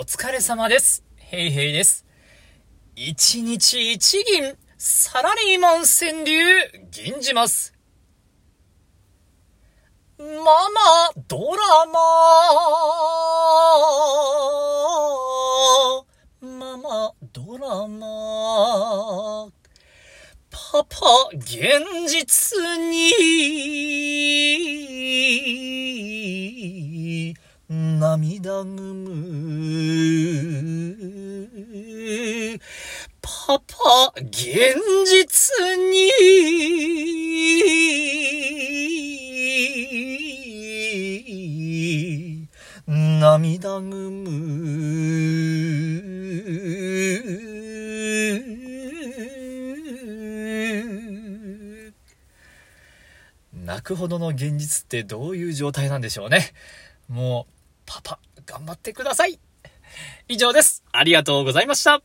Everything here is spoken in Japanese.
お疲れ様です。ヘイヘイです。一日一銀、サラリーマン川柳、銀じます。ママ、ドラマ。ママ、ドラマ。パパ、現実に、涙ぐむ。パパ、現実に、涙ぐむ。泣くほどの現実ってどういう状態なんでしょうね。もう、パパ、頑張ってください。以上です。ありがとうございました。